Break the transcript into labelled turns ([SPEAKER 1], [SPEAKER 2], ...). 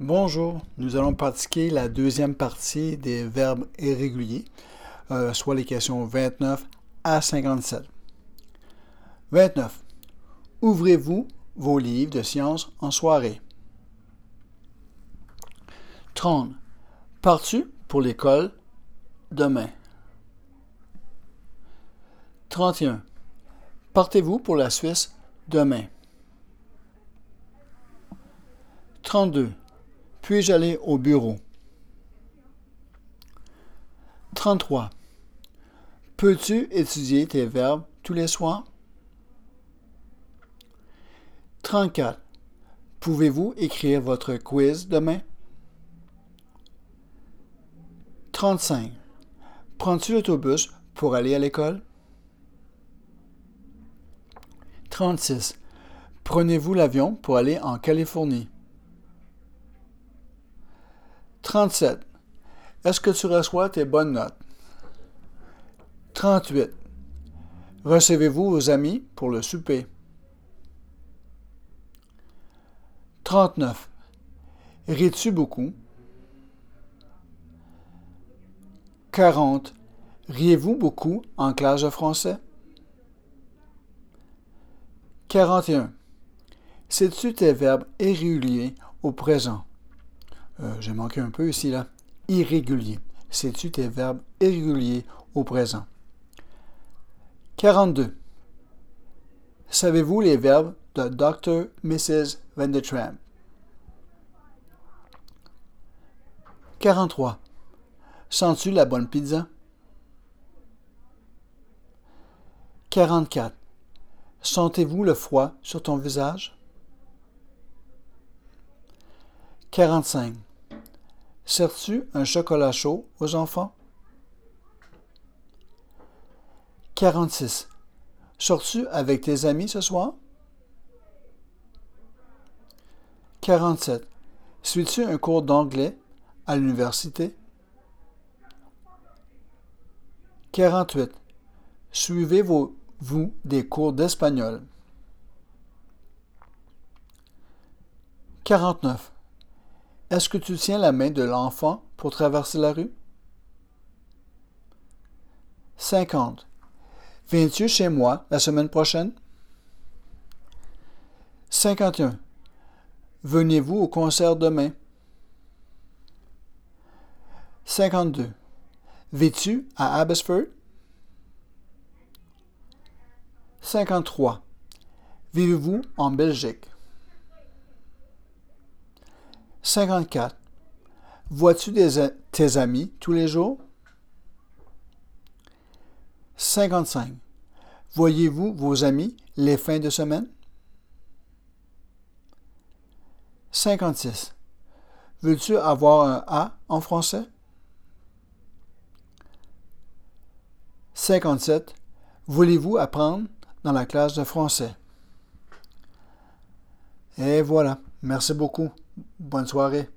[SPEAKER 1] Bonjour, nous allons pratiquer la deuxième partie des verbes irréguliers, euh, soit les questions 29 à 57. 29. Ouvrez-vous vos livres de sciences en soirée. 30. Pars-tu pour l'école demain? 31. Partez-vous pour la Suisse demain? 32. Puis-je aller au bureau? 33. Peux-tu étudier tes verbes tous les soirs? 34. Pouvez-vous écrire votre quiz demain? 35. Prends-tu l'autobus pour aller à l'école? 36. Prenez-vous l'avion pour aller en Californie? 37. Est-ce que tu reçois tes bonnes notes? 38. Recevez-vous vos amis pour le souper? 39. Ris-tu beaucoup? 40. Riez-vous beaucoup en classe de français? 41. Sais-tu tes verbes irréguliers au présent? Euh, j'ai manqué un peu ici, là. Irrégulier. Sais-tu tes verbes irréguliers au présent? 42. Savez-vous les verbes de Dr. Mrs. Van de Tramp? 43. Sens-tu la bonne pizza? 44. Sentez-vous le froid sur ton visage? 45. Sers-tu un chocolat chaud aux enfants? 46. Sors-tu avec tes amis ce soir? 47. Suis-tu un cours d'anglais à l'université? 48. Suivez-vous des cours d'espagnol? 49. Est-ce que tu tiens la main de l'enfant pour traverser la rue? 50. Viens-tu chez moi la semaine prochaine? 51. Venez-vous au concert demain? 52. Vis-tu à Abbotsford? 53. Vivez-vous en Belgique? 54. Vois-tu tes amis tous les jours? 55. Voyez-vous vos amis les fins de semaine? 56. Veux-tu avoir un A en français? 57. Voulez-vous apprendre dans la classe de français? Et voilà. Merci beaucoup. Bonne soirée.